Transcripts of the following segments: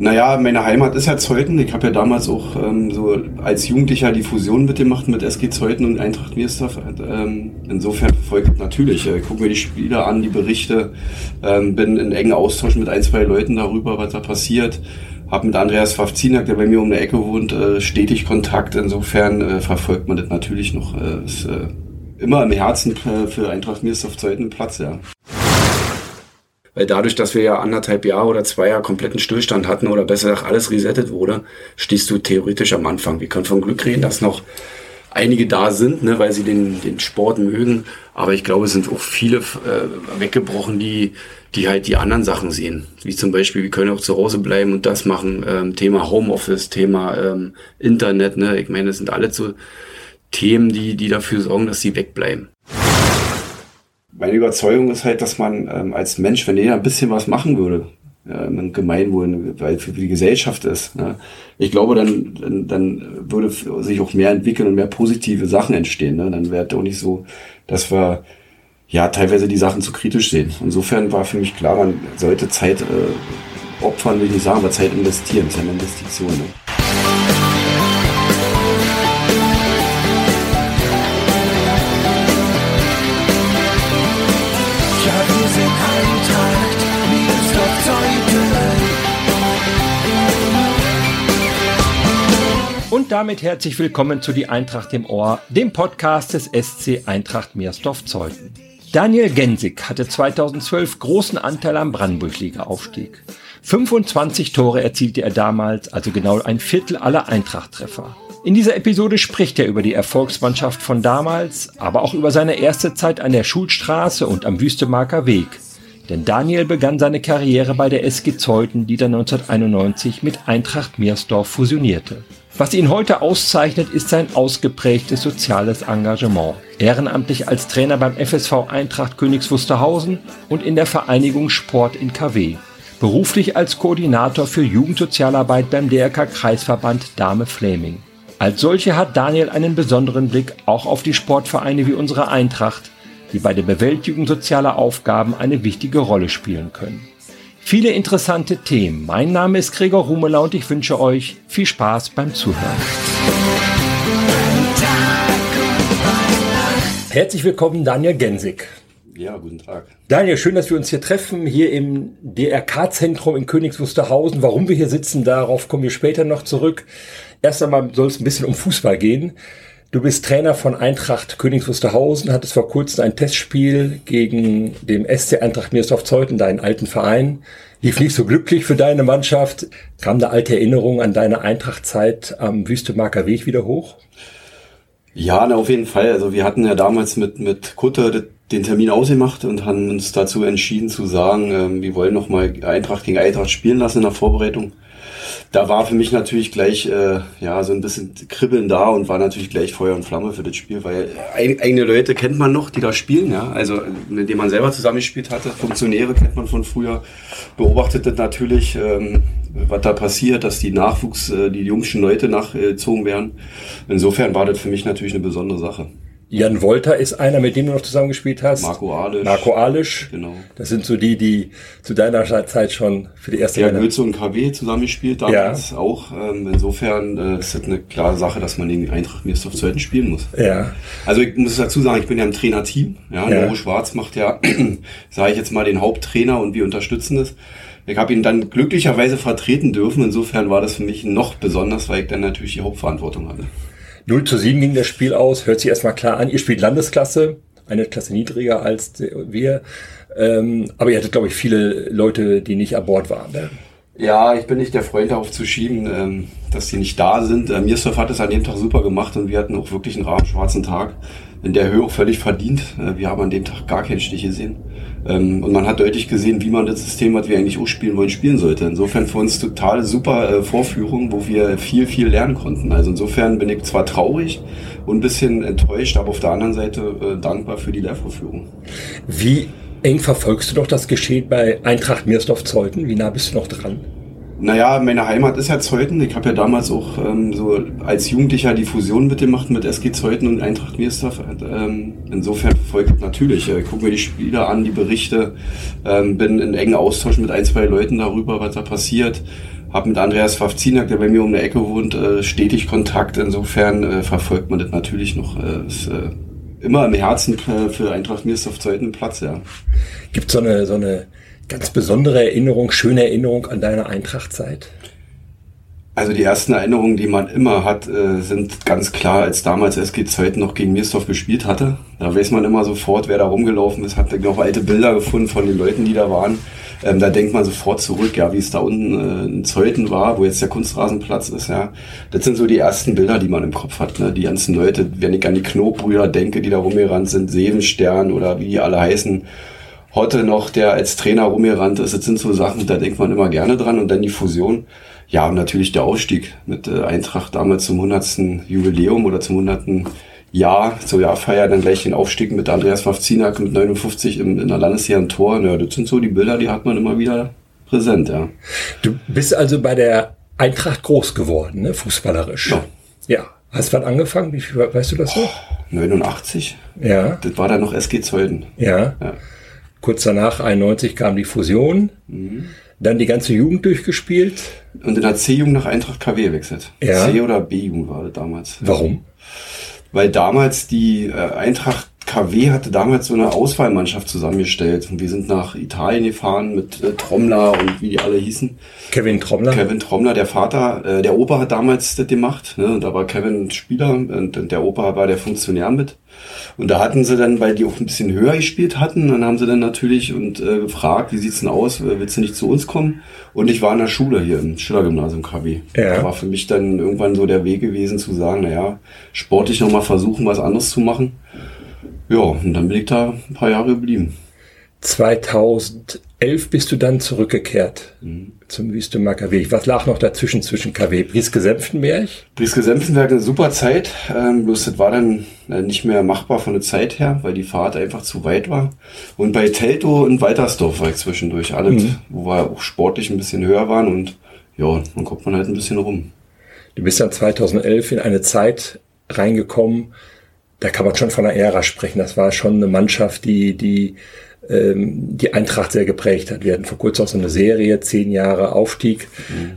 Naja, meine Heimat ist ja Zeuthen. Ich habe ja damals auch ähm, so als Jugendlicher die Fusion mitgemacht mit SG Zeuthen und Eintracht Miersdorf. Ähm, insofern folgt natürlich. Ich gucke mir die Spiele an, die Berichte, ähm, bin in engen Austausch mit ein, zwei Leuten darüber, was da passiert. Hab mit Andreas Fafzinak, der bei mir um der Ecke wohnt, äh, stetig Kontakt. Insofern äh, verfolgt man das natürlich noch. Äh, ist, äh, immer im Herzen äh, für Eintracht Miersdorf Zeuthen Platz, ja. Weil dadurch, dass wir ja anderthalb Jahre oder zwei Jahre kompletten Stillstand hatten oder besser gesagt alles resettet wurde, stehst du theoretisch am Anfang. Wir können von Glück reden, dass noch einige da sind, ne, weil sie den, den Sport mögen. Aber ich glaube, es sind auch viele äh, weggebrochen, die, die halt die anderen Sachen sehen. Wie zum Beispiel, wir können auch zu Hause bleiben und das machen. Ähm, Thema Homeoffice, Thema ähm, Internet. Ne? Ich meine, das sind alle so Themen, die, die dafür sorgen, dass sie wegbleiben meine Überzeugung ist halt, dass man ähm, als Mensch, wenn jeder ein bisschen was machen würde, im Gemeinwohl, weil für die Gesellschaft ist. Ne? Ich glaube, dann, dann, dann würde sich auch mehr entwickeln und mehr positive Sachen entstehen. Ne? Dann wäre es auch nicht so, dass wir ja teilweise die Sachen zu kritisch sehen. Insofern war für mich klar, man sollte Zeit äh, opfern, will ich nicht sagen, aber Zeit investieren. Das ist eine Investition. Ne? Damit herzlich willkommen zu Die Eintracht im Ohr, dem Podcast des SC Eintracht Meersdorf-Zeuthen. Daniel Gensig hatte 2012 großen Anteil am Brandenburg-Liga-Aufstieg. 25 Tore erzielte er damals, also genau ein Viertel aller Eintracht-Treffer. In dieser Episode spricht er über die Erfolgsmannschaft von damals, aber auch über seine erste Zeit an der Schulstraße und am Wüstemarker Weg. Denn Daniel begann seine Karriere bei der SG Zeuthen, die dann 1991 mit Eintracht Meersdorf fusionierte. Was ihn heute auszeichnet, ist sein ausgeprägtes soziales Engagement. Ehrenamtlich als Trainer beim FSV Eintracht Königs Wusterhausen und in der Vereinigung Sport in KW. Beruflich als Koordinator für Jugendsozialarbeit beim DRK Kreisverband Dame Flaming. Als solche hat Daniel einen besonderen Blick auch auf die Sportvereine wie unsere Eintracht, die bei der Bewältigung sozialer Aufgaben eine wichtige Rolle spielen können. Viele interessante Themen. Mein Name ist Gregor Rumeler und ich wünsche euch viel Spaß beim Zuhören. Herzlich willkommen, Daniel Gensig. Ja, guten Tag. Daniel, schön, dass wir uns hier treffen, hier im DRK-Zentrum in Königs Wusterhausen. Warum wir hier sitzen, darauf kommen wir später noch zurück. Erst einmal soll es ein bisschen um Fußball gehen. Du bist Trainer von Eintracht Königs Wusterhausen, hattest vor kurzem ein Testspiel gegen den SC Eintracht Meersdorf-Zeuthen, deinen alten Verein. Lief nicht so glücklich für deine Mannschaft. Kam da alte Erinnerungen an deine Eintrachtzeit am Wüstemarker Weg wieder hoch? Ja, na, auf jeden Fall. Also wir hatten ja damals mit, mit Kutter den Termin ausgemacht und haben uns dazu entschieden zu sagen, äh, wir wollen nochmal Eintracht gegen Eintracht spielen lassen in der Vorbereitung da war für mich natürlich gleich äh, ja so ein bisschen Kribbeln da und war natürlich gleich Feuer und Flamme für das Spiel, weil eigene Leute kennt man noch, die da spielen, ja, also mit denen man selber zusammengespielt hatte, Funktionäre kennt man von früher, beobachtet das natürlich, ähm, was da passiert, dass die Nachwuchs, äh, die jungschen Leute nachgezogen werden. Insofern war das für mich natürlich eine besondere Sache. Jan Wolter ist einer, mit dem du noch zusammengespielt hast. Marco Alisch. Marco Alisch. Genau. Das sind so die, die zu deiner Zeit schon für die erste Ja, Goethe und KW zusammengespielt damals ja. auch. Ähm, insofern äh, ist das eine klare Sache, dass man gegen Eintracht Mirsdorf Zweiten spielen muss. Ja. Also ich muss dazu sagen, ich bin ja im Trainerteam. Ja, ja. Nero Schwarz macht ja, sage ich jetzt mal, den Haupttrainer und wir unterstützen das. Ich habe ihn dann glücklicherweise vertreten dürfen. Insofern war das für mich noch besonders, weil ich dann natürlich die Hauptverantwortung hatte. 0 zu 7 ging das Spiel aus, hört sich erstmal klar an. Ihr spielt Landesklasse, eine Klasse niedriger als wir. Ähm, aber ihr hattet, glaube ich, viele Leute, die nicht an Bord waren. Ne? Ja, ich bin nicht der Freund darauf zu schieben, ähm, dass die nicht da sind. Äh, Mirsurf hat es an dem Tag super gemacht und wir hatten auch wirklich einen raben schwarzen Tag. In der Höhe auch völlig verdient. Äh, wir haben an dem Tag gar keinen Stich gesehen. Ähm, und man hat deutlich gesehen, wie man das System, was wir eigentlich auch spielen wollen, spielen sollte. Insofern für uns total super äh, Vorführung, wo wir viel, viel lernen konnten. Also insofern bin ich zwar traurig und ein bisschen enttäuscht, aber auf der anderen Seite äh, dankbar für die Lehrvorführung. Wie eng verfolgst du doch das Geschehen bei Eintracht Meersdorf-Zeuthen? Wie nah bist du noch dran? Naja, meine Heimat ist ja Zeuthen. Ich habe ja damals auch ähm, so als Jugendlicher die Fusion mitgemacht mit SG Zeuthen und Eintracht Miersdorf. Ähm, insofern folgt natürlich. Ich gucke mir die Spiele an, die Berichte, ähm, bin in engen Austausch mit ein, zwei Leuten darüber, was da passiert. habe mit Andreas Fafzinak, der bei mir um die Ecke wohnt, äh, stetig Kontakt. Insofern äh, verfolgt man das natürlich noch. Äh, ist, äh, immer im Herzen äh, für Eintracht Miersdorf zweiten Platz, ja. Gibt so eine so eine ganz besondere Erinnerung, schöne Erinnerung an deine Eintrachtzeit? Also die ersten Erinnerungen, die man immer hat, äh, sind ganz klar, als damals SG Zeuthen noch gegen Miersdorf gespielt hatte. Da weiß man immer sofort, wer da rumgelaufen ist. Hat noch alte Bilder gefunden von den Leuten, die da waren. Ähm, da denkt man sofort zurück, ja, wie es da unten äh, in Zeuthen war, wo jetzt der Kunstrasenplatz ist. Ja, das sind so die ersten Bilder, die man im Kopf hat. Ne? Die ganzen Leute, wenn ich an die Knobrüder denke, die da rumgerannt sind, Sevenstern oder wie die alle heißen. Heute noch, der als Trainer rumgerannt ist. Das sind so Sachen, da denkt man immer gerne dran. Und dann die Fusion. Ja, und natürlich der Ausstieg mit äh, Eintracht damals zum 100. Jubiläum oder zum 100. Jahr, zur Jahrfeier, dann gleich den Aufstieg mit Andreas Wawzinak mit 59 im, in der Landesjahr ein Tor. Ja, das sind so die Bilder, die hat man immer wieder präsent, ja. Du bist also bei der Eintracht groß geworden, ne, fußballerisch. Ja. Ja. Hast wann angefangen? Wie viel, weißt du das noch? 89? Ja. Das war dann noch SG Zeuden. Ja. Ja. Kurz danach, 91, kam die Fusion. Dann die ganze Jugend durchgespielt. Und in der C-Jugend nach Eintracht KW gewechselt. Ja. C- oder B-Jugend war das damals. Warum? Weil damals die äh, Eintracht KW hatte damals so eine Auswahlmannschaft zusammengestellt. Und wir sind nach Italien gefahren mit äh, Trommler und wie die alle hießen. Kevin Trommler. Kevin Trommler, der Vater, äh, der Opa hat damals das gemacht. Ne? Und da war Kevin Spieler und der Opa war der Funktionär mit. Und da hatten sie dann, weil die auch ein bisschen höher gespielt hatten, dann haben sie dann natürlich und äh, gefragt, wie sieht's denn aus, Äh, willst du nicht zu uns kommen? Und ich war in der Schule hier im Schillergymnasium KW. Ja. Da war für mich dann irgendwann so der Weg gewesen zu sagen, naja, sportlich nochmal versuchen, was anderes zu machen. Ja, und dann bin ich da ein paar Jahre geblieben. 2011 bist du dann zurückgekehrt zum Wüstemer KW. Was lag noch dazwischen zwischen KW? Brieske-Senftenberg? Brieske Senftenberg eine super Zeit, ähm, bloß das war dann äh, nicht mehr machbar von der Zeit her, weil die Fahrt einfach zu weit war. Und bei Telto und Waltersdorf war ich zwischendurch, alles, wo wir auch sportlich ein bisschen höher waren und ja, dann guckt man halt ein bisschen rum. Du bist dann 2011 in eine Zeit reingekommen, da kann man schon von einer Ära sprechen. Das war schon eine Mannschaft, die die die Eintracht sehr geprägt hat. Wir hatten vor kurzem auch so eine Serie, zehn Jahre Aufstieg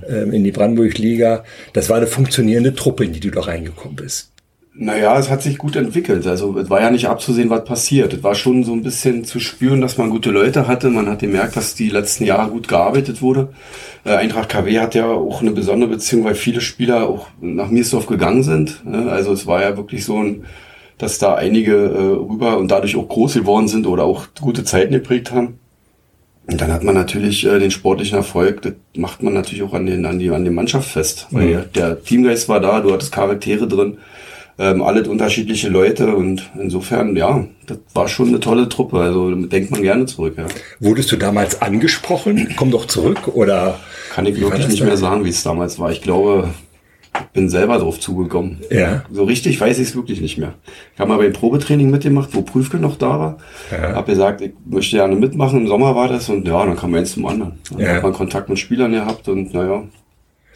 ähm, in die Brandenburg-Liga. Das war eine funktionierende Truppe, in die du da reingekommen bist. Naja, es hat sich gut entwickelt. Also es war ja nicht abzusehen, was passiert. Es war schon so ein bisschen zu spüren, dass man gute Leute hatte. Man hat gemerkt, dass die letzten Jahre gut gearbeitet wurde. Äh, Eintracht KW hat ja auch eine besondere Beziehung, weil viele Spieler auch nach Miesdorf gegangen sind. ne? Also es war ja wirklich so ein, dass da einige äh, rüber und dadurch auch groß geworden sind oder auch gute Zeiten geprägt haben. Und dann hat man natürlich äh, den sportlichen Erfolg, das macht man natürlich auch an, den, an, die, an der Mannschaft fest. Weil der Teamgeist war da, du hattest Charaktere drin, ähm, alle unterschiedliche Leute und insofern, ja, das war schon eine tolle Truppe. Also denkt man gerne zurück, ja. Wurdest du damals angesprochen? Komm doch zurück oder? Kann ich wirklich nicht mehr sagen, wie es damals war. Ich glaube, bin selber drauf zugekommen. Ja. So richtig weiß ich es wirklich nicht mehr. Ich habe mal beim Probetraining mitgemacht, wo Prüfke noch da war. Ja. Hab gesagt, ich möchte gerne mitmachen. Im Sommer war das und ja, dann kam eins zum anderen. Dann Ja. hat man Kontakt mit Spielern gehabt und naja,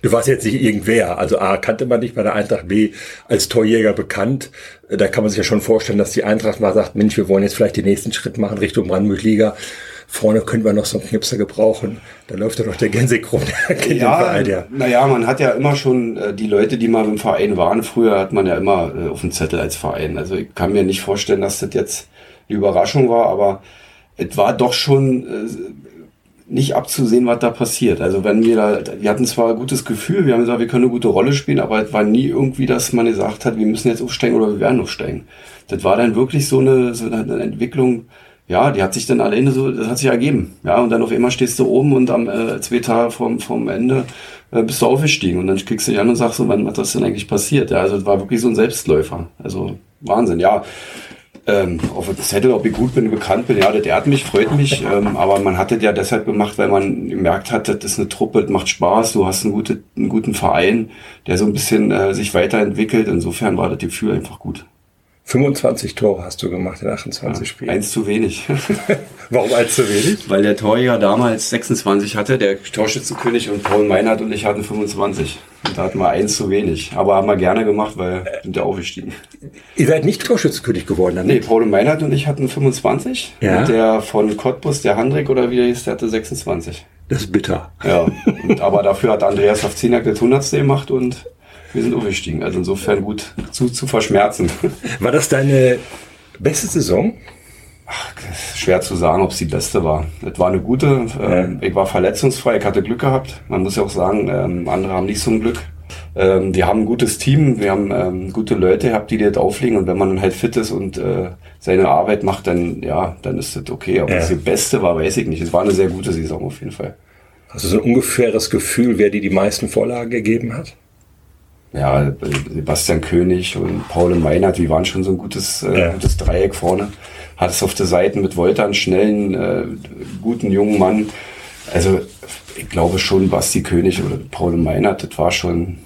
Du warst jetzt nicht irgendwer. Also A, kannte man dich bei der Eintracht, B, als Torjäger bekannt. Da kann man sich ja schon vorstellen, dass die Eintracht mal sagt, Mensch, wir wollen jetzt vielleicht den nächsten Schritt machen Richtung Brandenburg-Liga. Vorne können wir noch so einen Knipser gebrauchen. Da läuft ja doch der Gensig rum. Der kennt den Ja, Verein, ja. naja, man hat ja immer schon äh, die Leute, die mal im Verein waren. Früher hat man ja immer äh, auf dem Zettel als Verein. Also ich kann mir nicht vorstellen, dass das jetzt eine Überraschung war, aber es war doch schon äh, nicht abzusehen, was da passiert. Also wenn wir da, wir hatten zwar ein gutes Gefühl, wir haben gesagt, wir können eine gute Rolle spielen, aber es war nie irgendwie, dass man gesagt hat, wir müssen jetzt aufsteigen oder wir werden aufsteigen. Das war dann wirklich so eine, so eine Entwicklung, ja, die hat sich dann alleine so, das hat sich ergeben. Ja, und dann auf einmal stehst du oben und am äh, zwei Tage vom, vom Ende äh, bist du aufgestiegen und dann kriegst du dich an und sagst so, wann was ist denn eigentlich passiert? Ja, also es war wirklich so ein Selbstläufer. Also Wahnsinn, ja. Ähm, auf dem Zettel, ob ich gut bin, bekannt bin, ja, das ehrt mich, freut mich. Ähm, aber man hat das ja deshalb gemacht, weil man gemerkt hat, das ist eine Truppe, das macht Spaß, du hast einen, gute, einen guten Verein, der so ein bisschen äh, sich weiterentwickelt. Insofern war das Gefühl einfach gut. 25 Tore hast du gemacht in 28 Spielen. Eins zu wenig. Warum eins zu wenig? Weil der Torjäger damals 26 hatte, der Torschützenkönig und Paul Meinert und ich hatten 25. Und da hatten wir eins zu wenig. Aber haben wir gerne gemacht, weil wir sind ja aufgestiegen. Ihr seid nicht Torschützenkönig geworden, dann? Nee, Paul Meinert und ich hatten 25. Ja. Und der von Cottbus, der Handrik oder wie der hieß, der hatte 26. Das ist bitter. Ja, und, aber dafür hat Andreas Hafzeniak das 100. gemacht und wir sind aufgestiegen. Also insofern gut zu, zu verschmerzen. War das deine beste Saison? Ach, schwer zu sagen, ob es die beste war. Es war eine gute. Ähm, Ich war verletzungsfrei, ich hatte Glück gehabt. Man muss ja auch sagen, ähm, andere haben nicht so ein Glück. Ähm, wir haben ein gutes Team, wir haben ähm, gute Leute gehabt, die dir das auflegen. Und wenn man dann halt fit ist und äh, seine Arbeit macht, dann ja, dann ist das okay. Aber ja. die beste war, weiß ich nicht. Es war eine sehr gute Saison auf jeden Fall. Hast du so ein ungefähres Gefühl, wer dir die meisten Vorlagen gegeben hat? Ja, Sebastian König und Paul Meinert, die waren schon so ein gutes, äh, gutes Dreieck vorne hat es auf der Seite mit Wolter einen schnellen, äh, guten jungen Mann. Also ich glaube schon, Basti König oder Paul Meinert, das war schon,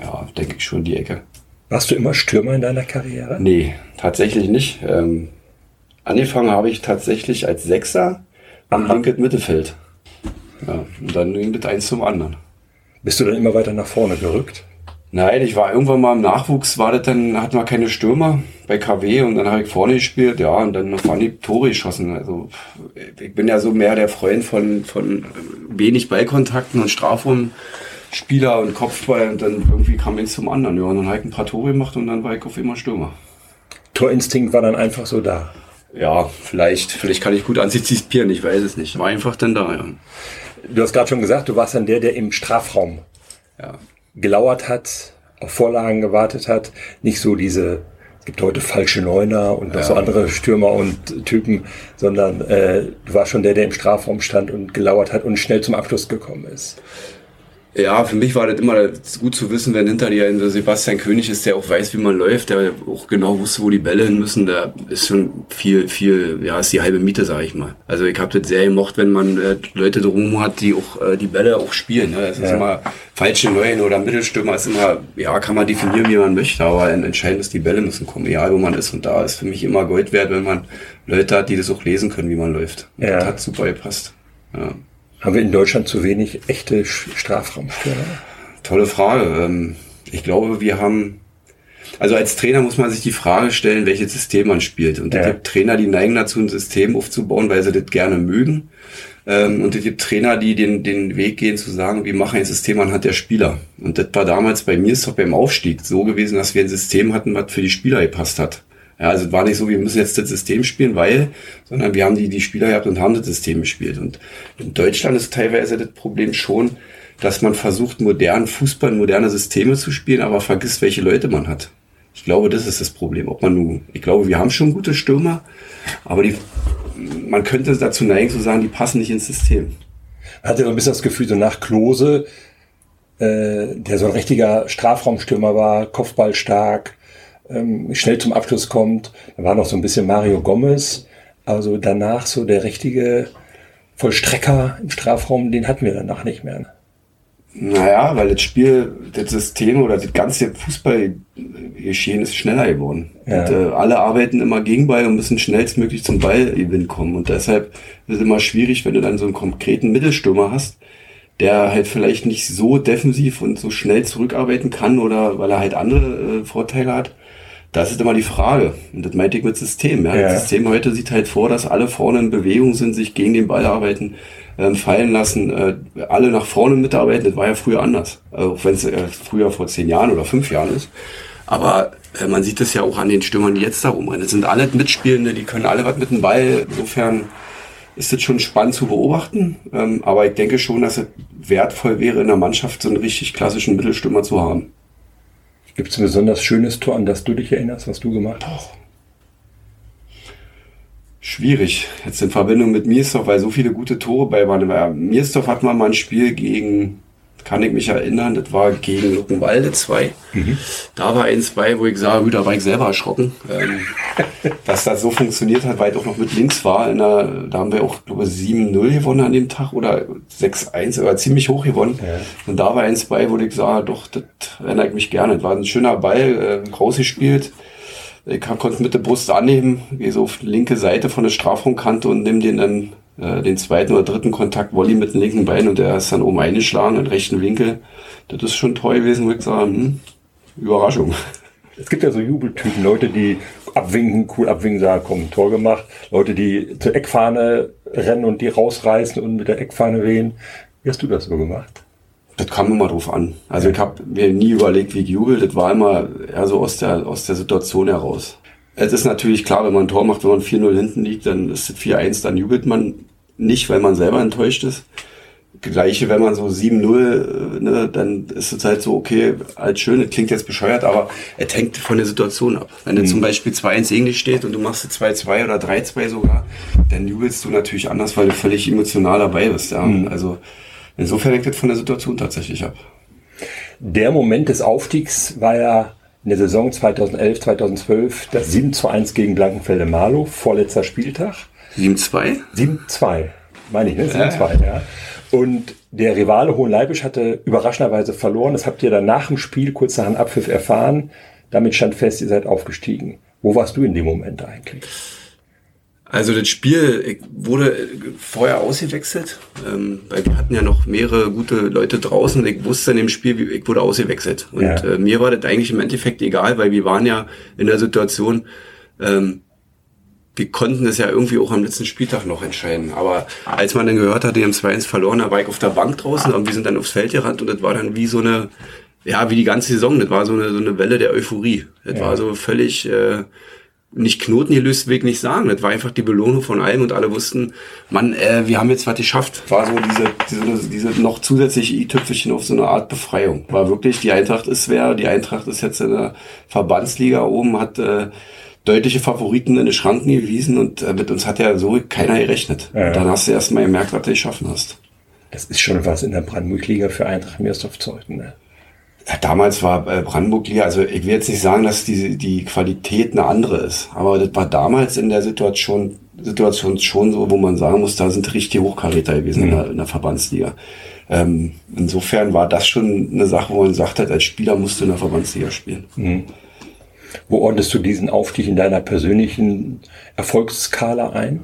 ja, denke ich schon die Ecke. Warst du immer Stürmer in deiner Karriere? Nee, tatsächlich nicht. Ähm, angefangen habe ich tatsächlich als Sechser am linkes Mittelfeld. Ja, und dann ging das eins zum anderen. Bist du dann immer weiter nach vorne gerückt? Nein, ich war irgendwann mal im Nachwuchs, war das dann, hatten wir keine Stürmer bei KW und dann habe ich vorne gespielt, ja, und dann waren die Tore geschossen. Also ich bin ja so mehr der Freund von, von wenig Ballkontakten und Strafraumspieler und Kopfball und dann irgendwie kam eins zum anderen. Ja, und dann habe ich ein paar Tore gemacht und dann war ich auf immer Stürmer. Torinstinkt war dann einfach so da. Ja, vielleicht, vielleicht kann ich gut antizipieren, ich weiß es nicht. War einfach dann da, ja. Du hast gerade schon gesagt, du warst dann der, der im Strafraum ja gelauert hat, auf Vorlagen gewartet hat, nicht so diese es gibt heute falsche Neuner und noch ja. so andere Stürmer und Typen, sondern äh, du warst schon der, der im Strafraum stand und gelauert hat und schnell zum Abschluss gekommen ist. Ja, für mich war das immer gut zu wissen, wenn hinter dir ein Sebastian König ist, der auch weiß, wie man läuft, der auch genau wusste, wo die Bälle hin müssen. Da ist schon viel, viel, ja, ist die halbe Miete, sage ich mal. Also ich habe das sehr gemocht, wenn man äh, Leute drum hat, die auch äh, die Bälle auch spielen. Ne? Das ja. ist immer falsche Neuen oder Mittelstürmer ist immer, ja, kann man definieren, wie man möchte, aber entscheidend ist, die Bälle müssen kommen, egal wo man ist. Und da ist für mich immer Gold wert, wenn man Leute hat, die das auch lesen können, wie man läuft. Ja. Das hat super gepasst. Ja. Haben wir in Deutschland zu wenig echte Strafraumstürmer? Tolle Frage. Ähm, ich glaube, wir haben, also als Trainer muss man sich die Frage stellen, welches System man spielt. Und ja. es gibt Trainer, die neigen dazu, ein System aufzubauen, weil sie das gerne mögen. Ähm, und es gibt Trainer, die den, den Weg gehen zu sagen, wir machen ein System anhand der Spieler. Und das war damals bei mir ist doch beim Aufstieg so gewesen, dass wir ein System hatten, was für die Spieler gepasst hat. Ja, also es war nicht so, wir müssen jetzt das System spielen, weil, sondern wir haben die, die Spieler gehabt und haben das System gespielt. Und in Deutschland ist teilweise das Problem schon, dass man versucht, modernen Fußball, moderne Systeme zu spielen, aber vergisst, welche Leute man hat. Ich glaube, das ist das Problem. Ob man nun, ich glaube, wir haben schon gute Stürmer, aber die, man könnte dazu neigen zu sagen, die passen nicht ins System. Hatte so ein bisschen das Gefühl, so nach Klose, äh, der so ein richtiger Strafraumstürmer war, Kopfball stark, ähm, schnell zum Abschluss kommt. Da war noch so ein bisschen Mario Gomez. Also danach so der richtige Vollstrecker im Strafraum, den hatten wir danach nicht mehr. Naja, weil das Spiel, das System oder das ganze Fußballgeschehen ist schneller geworden. Ja. Und, äh, alle arbeiten immer gegen Ball und müssen schnellstmöglich zum Ballgewinn kommen. Und deshalb ist es immer schwierig, wenn du dann so einen konkreten Mittelstürmer hast, der halt vielleicht nicht so defensiv und so schnell zurückarbeiten kann oder weil er halt andere äh, Vorteile hat. Das ist immer die Frage. Und das meinte ich mit System. Ja? ja. Das System heute sieht halt vor, dass alle vorne in Bewegung sind, sich gegen den Ball arbeiten, ähm, fallen lassen, äh, alle nach vorne mitarbeiten. Das war ja früher anders. Also, auch wenn es äh, früher vor zehn Jahren oder fünf Jahren ist. Aber äh, man sieht das ja auch an den Stürmern, die jetzt da rumrennen. Das sind alle Mitspielende, die können alle was mit dem Ball. Insofern ist das schon spannend zu beobachten. Ähm, aber ich denke schon, dass es wertvoll wäre, in der Mannschaft so einen richtig klassischen Mittelstürmer zu haben. Gibt es ein besonders schönes Tor, an das du dich erinnerst, was du gemacht hast? Schwierig. Jetzt in Verbindung mit Miersdorf, weil so viele gute Tore bei waren. Miersdorf hat man mal ein Spiel gegen kann ich mich erinnern, das war gegen Luckenwalde 2. Mhm. Da war eins bei, wo ich sage, da war ich selber erschrocken, ähm, dass das so funktioniert hat, weil ich auch noch mit links war. Der, da haben wir auch, glaube ich, 7-0 gewonnen an dem Tag oder 6-1, aber ziemlich hoch gewonnen. Ja. Und da war eins bei, wo ich sage, doch, das erinnere ich mich gerne. Das war ein schöner Ball, äh, rausgespielt. Ich konnte mit der Brust annehmen, gehe so auf die linke Seite von der Strafraumkante und nimm den dann äh, den zweiten oder dritten Kontakt Volley mit dem linken Bein und der ist dann oben eingeschlagen in rechten Winkel. Das ist schon toll gewesen, würde ich sagen. Hm, Überraschung. Es gibt ja so Jubeltypen, Leute, die abwinken, cool abwinken, sagen, komm, Tor gemacht. Leute, die zur Eckfahne rennen und die rausreißen und mit der Eckfahne wehen. Wie hast du das so gemacht? Das kam immer drauf an. Also ich habe mir nie überlegt, wie ich jubel. Das war immer eher so aus der, aus der Situation heraus. Es ist natürlich klar, wenn man ein Tor macht, wenn man 4-0 hinten liegt, dann ist es 4-1, dann jubelt man nicht, weil man selber enttäuscht ist. Gleiche, wenn man so 7-0, ne, dann ist es halt so, okay, halt schön, das klingt jetzt bescheuert, aber es hängt von der Situation ab. Wenn mhm. zum Beispiel 2-1 gegen dich steht und du machst 2-2 oder 3-2 sogar, dann jubelst du natürlich anders, weil du völlig emotional dabei bist. Ja. Mhm. Also insofern hängt das von der Situation tatsächlich ab. Der Moment des Aufstiegs war ja in der Saison 2011, 2012 das 7 zu 1 gegen Blankenfelde Marlow, vorletzter Spieltag. 7-2? 7-2, meine ich, ne? 7-2, ja. ja. Und der Rivale Hohenleibisch hatte überraschenderweise verloren. Das habt ihr dann nach dem Spiel kurz nach dem Abpfiff erfahren. Damit stand fest, ihr seid aufgestiegen. Wo warst du in dem Moment eigentlich? Also das Spiel wurde vorher ausgewechselt, ähm, weil wir hatten ja noch mehrere gute Leute draußen. Ich wusste in dem Spiel, ich wurde ausgewechselt. Und ja. äh, mir war das eigentlich im Endeffekt egal, weil wir waren ja in der Situation, ähm, wir konnten es ja irgendwie auch am letzten Spieltag noch entscheiden. Aber als man dann gehört hat, die haben 2-1 verloren, da war ich auf der Bank draußen und wir sind dann aufs Feld gerannt und das war dann wie so eine, ja, wie die ganze Saison, das war so eine, so eine Welle der Euphorie. Das ja. war so völlig... Äh, nicht Knoten gelöst, will ich nicht sagen. Das war einfach die Belohnung von allem und alle wussten, Mann, äh, wir haben jetzt was geschafft. War so diese, diese, diese noch zusätzliche i-Tüpfelchen auf so eine Art Befreiung. War wirklich, die Eintracht ist wer, die Eintracht ist jetzt in der Verbandsliga oben, hat äh, deutliche Favoriten in den Schranken gewiesen und äh, mit uns hat ja so keiner gerechnet. Ja. dann hast du erst mal gemerkt, was du geschaffen hast. Das ist schon was in der Brandenburg-Liga für Eintracht Meersdorf-Zeuthen, ne? Damals war äh, Brandenburg Liga, also ich will jetzt nicht sagen, dass die, die Qualität eine andere ist, aber das war damals in der Situation, Situation schon so, wo man sagen muss, da sind richtig Hochkaräter gewesen mhm. in, der, in der Verbandsliga. Ähm, insofern war das schon eine Sache, wo man sagt hat, als Spieler musst du in der Verbandsliga spielen. Mhm. Wo ordnest du diesen Aufstieg in deiner persönlichen Erfolgsskala ein?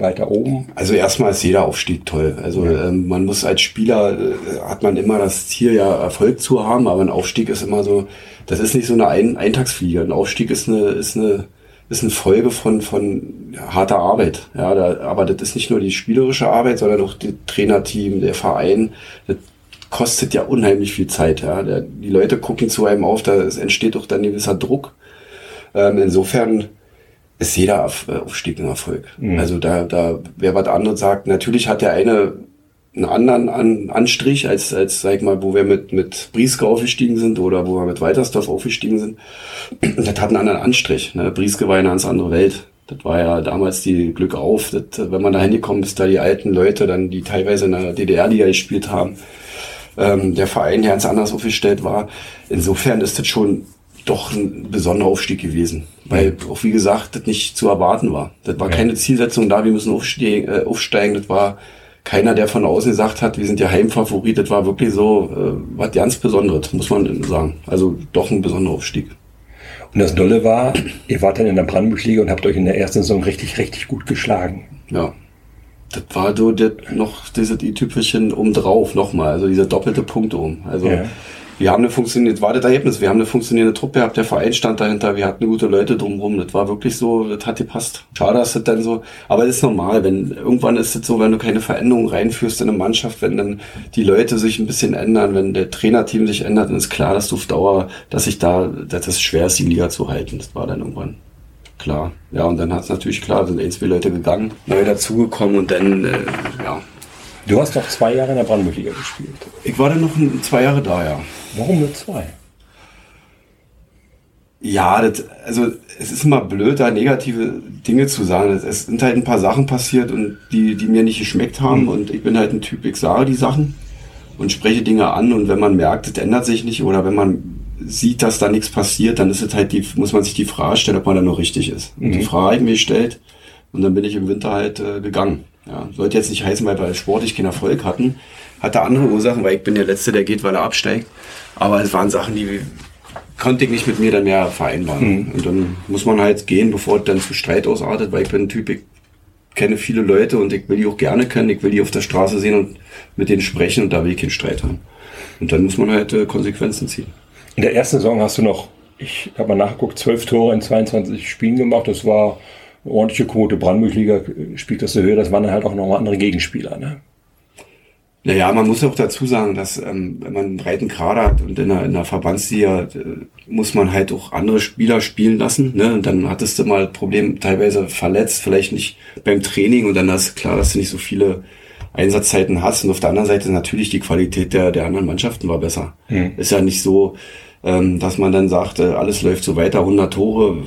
Weiter oben? Also erstmal ist jeder Aufstieg toll. Also ja. ähm, man muss als Spieler, äh, hat man immer das Ziel, ja Erfolg zu haben, aber ein Aufstieg ist immer so, das ist nicht so eine ein Eintagsfliege. Ein Aufstieg ist eine, ist eine, ist eine Folge von, von harter Arbeit. Ja, da, aber das ist nicht nur die spielerische Arbeit, sondern auch das Trainerteam, der Verein. Das kostet ja unheimlich viel Zeit. Ja. Der, die Leute gucken zu einem auf, da entsteht auch dann ein gewisser Druck. Ähm, insofern ist jeder äh, Aufstieg ein Erfolg. Mhm. Also da, da, wer was anderes sagt, natürlich hat der eine einen anderen An Anstrich als, als, sag ich mal, wo wir mit, mit Brieske aufgestiegen sind oder wo wir mit Weitersdorf aufgestiegen sind. Das hat einen anderen Anstrich. Ne? Brieske war eine ganz andere Welt. Das war ja damals die Glück auf, dass, wenn man da hingekommen ist, da die alten Leute dann, die teilweise in der DDR-Liga gespielt haben, ähm, der Verein, der ganz anders aufgestellt war. Insofern ist das schon doch ein besonderer Aufstieg gewesen. Weil auch wie gesagt, das nicht zu erwarten war. Das war ja. keine Zielsetzung da, wir müssen aufsteigen, äh, aufsteigen. Das war keiner, der von außen gesagt hat, wir sind der Heimfavorit. Das war wirklich so äh, was ganz Besonderes, muss man sagen. Also doch ein besonderer Aufstieg. Und das Dolle war, ihr wart dann in der Brandenburg-Liga und habt euch in der ersten Saison richtig, richtig gut geschlagen. Ja. Das war so das, noch diese die typischen um drauf nochmal, also dieser doppelte Punkt um. Also ja wir haben eine funktionierende, war das Ergebnis, wir haben eine funktionierende Truppe gehabt, der Verein stand dahinter, wir hatten gute Leute drumherum, das war wirklich so, das hat gepasst. Schade, dass das dann so, aber das ist normal, wenn, irgendwann ist es so, wenn du keine Veränderung reinführst in eine Mannschaft, wenn dann die Leute sich ein bisschen ändern, wenn der Trainerteam sich ändert, dann ist klar, dass du auf Dauer, dass sich da, dass es schwer ist, die Liga zu halten, das war dann irgendwann klar. Ja, und dann hat es natürlich klar, sind ein, zwei Leute gegangen, neu dazugekommen und dann, äh, ja, Du hast noch zwei Jahre in der Brandenburg-Liga gespielt. Ich war dann noch zwei Jahre da, ja. Warum nur zwei? Ja, das, also es ist immer blöd, da negative Dinge zu sagen. Es sind halt ein paar Sachen passiert und die, die mir nicht geschmeckt haben. Mhm. Und ich bin halt ein Typ, ich sage die Sachen und spreche Dinge an. Und wenn man merkt, es ändert sich nicht oder wenn man sieht, dass da nichts passiert, dann ist es halt die, muss man sich die Frage stellen, ob man da noch richtig ist. Und die mhm. Frage habe ich mir gestellt und dann bin ich im Winter halt äh, gegangen. Ja, sollte jetzt nicht heißen, weil wir sportlich keinen Erfolg hatten. Hatte andere Ursachen, weil ich bin der Letzte, der geht, weil er absteigt. Aber es waren Sachen, die konnte ich nicht mit mir dann mehr vereinbaren. Mhm. Und dann muss man halt gehen, bevor es dann zu Streit ausartet, weil ich bin ein Typ, ich kenne viele Leute und ich will die auch gerne kennen. Ich will die auf der Straße sehen und mit denen sprechen und da will ich keinen Streit haben. Und dann muss man halt äh, Konsequenzen ziehen. In der ersten Saison hast du noch Ich habe mal nachgeguckt, zwölf Tore in 22 Spielen gemacht. Das war ordentliche Quote. Brandenburg-Liga spielt das so höher. Das waren dann halt auch nochmal andere Gegenspieler. Ne? Naja, man muss auch dazu sagen, dass ähm, wenn man einen breiten Kader hat und in einer, in einer Verbandsliga äh, muss man halt auch andere Spieler spielen lassen. Ne? Und dann hattest du mal Problem, teilweise verletzt, vielleicht nicht beim Training und dann ist klar, dass du nicht so viele Einsatzzeiten hast. Und auf der anderen Seite natürlich die Qualität der, der anderen Mannschaften war besser. Mhm. Ist ja nicht so, ähm, dass man dann sagt, äh, alles läuft so weiter, 100 Tore,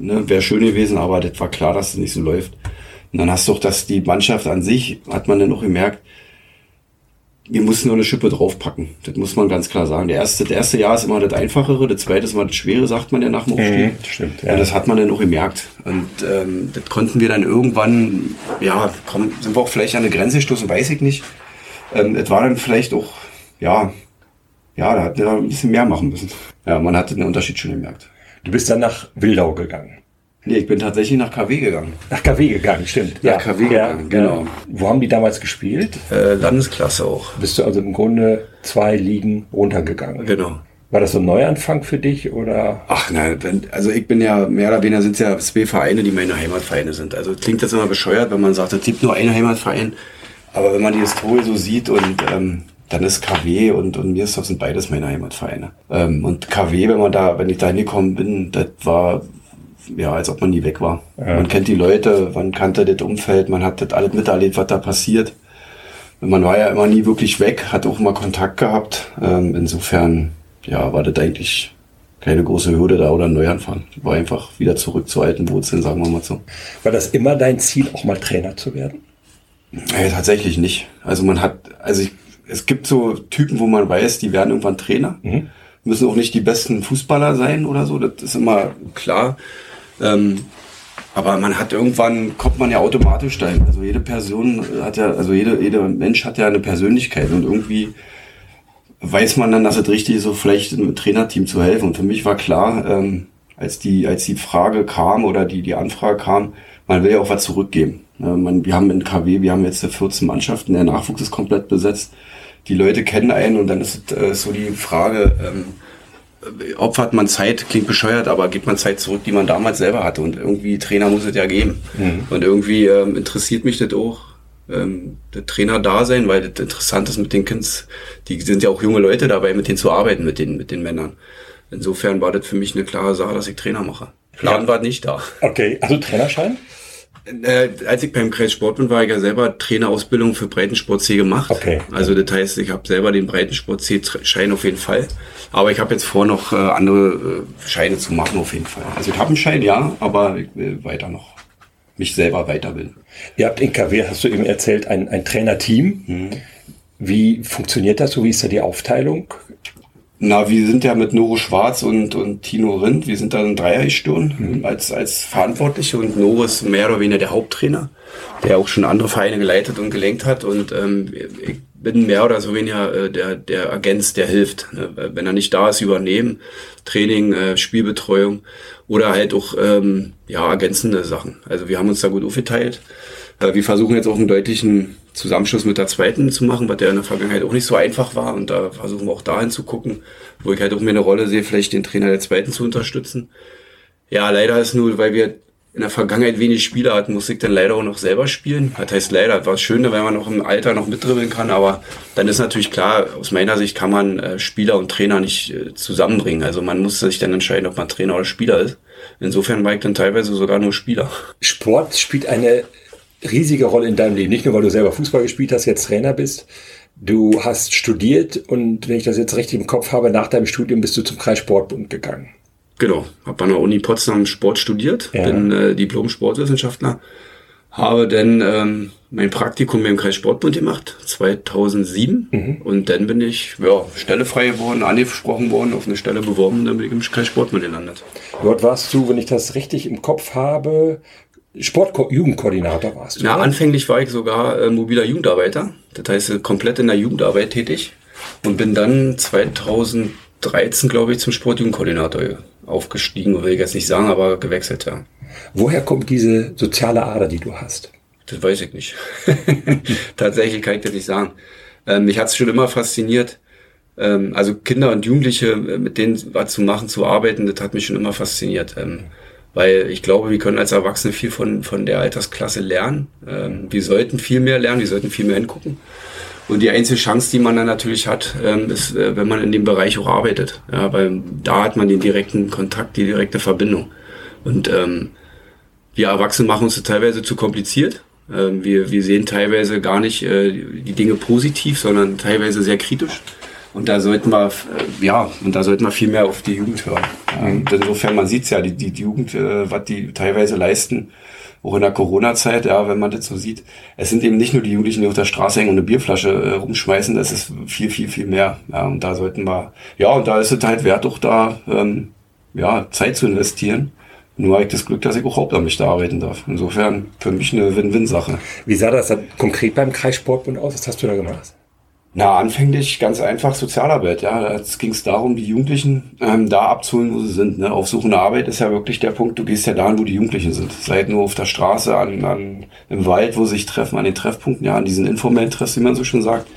ne? wäre schön gewesen, aber das war klar, dass es nicht so läuft. Und dann hast du auch, dass die Mannschaft an sich, hat man dann auch gemerkt, wir mussten nur eine Schippe draufpacken. Das muss man ganz klar sagen. Der erste, das erste Jahr ist immer das Einfachere, das zweite ist immer das Schwere, sagt man ja nach dem Aufstieg. Mhm, stimmt, ja. Und das hat man dann auch gemerkt. Und ähm, das konnten wir dann irgendwann, ja, komm, sind wir auch vielleicht an eine Grenze gestoßen, weiß ich nicht. Ähm, es war dann vielleicht auch, ja, ja, da hat man ein bisschen mehr machen müssen. Ja, man hat den Unterschied schon gemerkt. Du bist dann nach Wildau gegangen. Nee, ich bin tatsächlich nach KW gegangen. Nach KW gegangen, stimmt. Nach ja, KW ja, gegangen, genau. Wo haben die damals gespielt? Äh, Landesklasse auch. Bist du also im Grunde zwei Ligen runtergegangen? Genau. War das so ein Neuanfang für dich oder? Ach nein, also ich bin ja, mehr oder weniger sind es ja zwei Vereine, die meine Heimatvereine sind. Also klingt das immer bescheuert, wenn man sagt, es gibt nur einen Heimatverein. Aber wenn man die Historie so sieht und ähm, dann ist KW und, und Mirstorf sind beides meine Heimatvereine. Ähm, und KW, wenn man da, wenn ich da hingekommen bin, das war ja, als ob man nie weg war. Ja. Man kennt die Leute, man kannte das Umfeld, man hat das alles miterlebt, was da passiert. Man war ja immer nie wirklich weg, hat auch immer Kontakt gehabt. Ähm, insofern, ja, war das eigentlich keine große Hürde da oder ein Neuanfang. War einfach wieder zurück zu alten Wurzeln, sagen wir mal so. War das immer dein Ziel, auch mal Trainer zu werden? Ja, tatsächlich nicht. Also man hat, also ich, es gibt so Typen, wo man weiß, die werden irgendwann Trainer. Mhm. Müssen auch nicht die besten Fußballer sein oder so, das ist immer klar. Ähm, aber man hat irgendwann, kommt man ja automatisch dahin. Also jede Person hat ja, also jede, jeder Mensch hat ja eine Persönlichkeit und irgendwie weiß man dann, dass es richtig ist, so vielleicht einem Trainerteam zu helfen. Und für mich war klar, ähm, als die, als die Frage kam oder die, die Anfrage kam, man will ja auch was zurückgeben. Ja, man, wir haben in KW, wir haben jetzt 14 Mannschaften, der Nachwuchs ist komplett besetzt. Die Leute kennen einen und dann ist äh, so die Frage, ähm, opfert man Zeit, klingt bescheuert, aber gibt man Zeit zurück, die man damals selber hatte. Und irgendwie Trainer muss es ja geben. Mhm. Und irgendwie ähm, interessiert mich das auch, ähm, der Trainer da sein, weil das interessant ist mit den Kids. Die sind ja auch junge Leute dabei, mit denen zu arbeiten, mit den, mit den Männern. Insofern war das für mich eine klare Sache, dass ich Trainer mache. Plan ja. war nicht da. Okay, also Trainerschein? Äh, als ich beim Kreis Sport bin, war ich ja selber Trainerausbildung für Breitensport C gemacht. Okay. Also das heißt, ich habe selber den Breitensport C-Schein auf jeden Fall. Aber ich habe jetzt vor, noch äh, andere äh, Scheine zu machen auf jeden Fall. Also ich habe einen Schein, ja, aber ich will weiter noch mich selber weiterbilden. Ihr habt in KW, hast du eben erzählt, ein, ein Trainerteam. Mhm. Wie funktioniert das so? Wie ist da die Aufteilung? Na, wir sind ja mit Noro Schwarz und, und Tino Rindt, wir sind da in Dreiersturm mhm. als, als Verantwortliche und Noro ist mehr oder weniger der Haupttrainer, der auch schon andere Vereine geleitet und gelenkt hat und ähm, ich bin mehr oder so weniger äh, der, der Agent, der hilft. Ne? Wenn er nicht da ist, übernehmen, Training, äh, Spielbetreuung oder halt auch ähm, ja, ergänzende Sachen. Also wir haben uns da gut aufgeteilt. Äh, wir versuchen jetzt auch einen deutlichen Zusammenschluss mit der zweiten zu machen, was der in der Vergangenheit auch nicht so einfach war. Und da versuchen wir auch dahin zu gucken, wo ich halt auch mir eine Rolle sehe, vielleicht den Trainer der zweiten zu unterstützen. Ja, leider ist nur, weil wir in der Vergangenheit wenig Spieler hatten, musste ich dann leider auch noch selber spielen. Das heißt leider, war schön, wenn man noch im Alter noch mitdribbeln kann, aber dann ist natürlich klar, aus meiner Sicht kann man äh, Spieler und Trainer nicht äh, zusammenbringen. Also man muss sich dann entscheiden, ob man Trainer oder Spieler ist. Insofern war ich dann teilweise sogar nur Spieler. Sport spielt eine riesige Rolle in deinem Leben. Nicht nur, weil du selber Fußball gespielt hast, jetzt Trainer bist. Du hast studiert und wenn ich das jetzt richtig im Kopf habe, nach deinem Studium bist du zum Kreissportbund gegangen. Genau, habe an der Uni Potsdam Sport studiert, ja. bin äh, Diplom-Sportwissenschaftler, habe dann ähm, mein Praktikum im Kreissportbund gemacht, 2007. Mhm. Und dann bin ich ja, Stelle frei geworden, angesprochen worden, auf eine Stelle beworben, dann bin ich im Kreissportbund gelandet. Dort warst du, wenn ich das richtig im Kopf habe, Sportjugendkoordinator warst du. Ja, anfänglich war ich sogar äh, mobiler Jugendarbeiter. Das heißt, äh, komplett in der Jugendarbeit tätig. Und bin dann 2013, glaube ich, zum Sportjugendkoordinator aufgestiegen, will ich jetzt nicht sagen, aber gewechselt, ja. Woher kommt diese soziale Ader, die du hast? Das weiß ich nicht. Tatsächlich kann ich das nicht sagen. Ähm, mich hat es schon immer fasziniert, ähm, also Kinder und Jugendliche, äh, mit denen was zu machen, zu arbeiten, das hat mich schon immer fasziniert. Ähm, weil ich glaube, wir können als Erwachsene viel von, von der Altersklasse lernen. Ähm, wir sollten viel mehr lernen, wir sollten viel mehr hingucken. Und die einzige Chance, die man dann natürlich hat, ähm, ist, äh, wenn man in dem Bereich auch arbeitet. Ja, weil da hat man den direkten Kontakt, die direkte Verbindung. Und ähm, wir Erwachsene machen uns das teilweise zu kompliziert. Ähm, wir, wir sehen teilweise gar nicht äh, die Dinge positiv, sondern teilweise sehr kritisch. Und da sollten wir, äh, ja, und da sollten wir viel mehr auf die Jugend hören. Mhm. Und insofern, man sieht's ja, die, die, die Jugend, äh, was die teilweise leisten, auch in der Corona-Zeit, ja, wenn man das so sieht. Es sind eben nicht nur die Jugendlichen, die auf der Straße hängen und eine Bierflasche äh, rumschmeißen, das ist viel, viel, viel mehr. Ja, und da sollten wir, ja, und da ist es halt wert, auch da, ähm, ja, Zeit zu investieren. Nur habe ich das Glück, dass ich auch hauptamtlich da arbeiten darf. Insofern für mich eine Win-Win-Sache. Wie sah das dann konkret beim Kreissportbund aus? Was hast du da gemacht? Na, anfänglich ganz einfach Sozialarbeit. Ja, jetzt ging es darum, die Jugendlichen ähm, da abzuholen, wo sie sind. Ne? Aufsuchende Arbeit ist ja wirklich der Punkt. Du gehst ja dahin, wo die Jugendlichen sind. Seid nur auf der Straße, an, an im Wald, wo sie sich treffen, an den Treffpunkten, ja, an diesen informellen Treffs, wie man so schon sagt.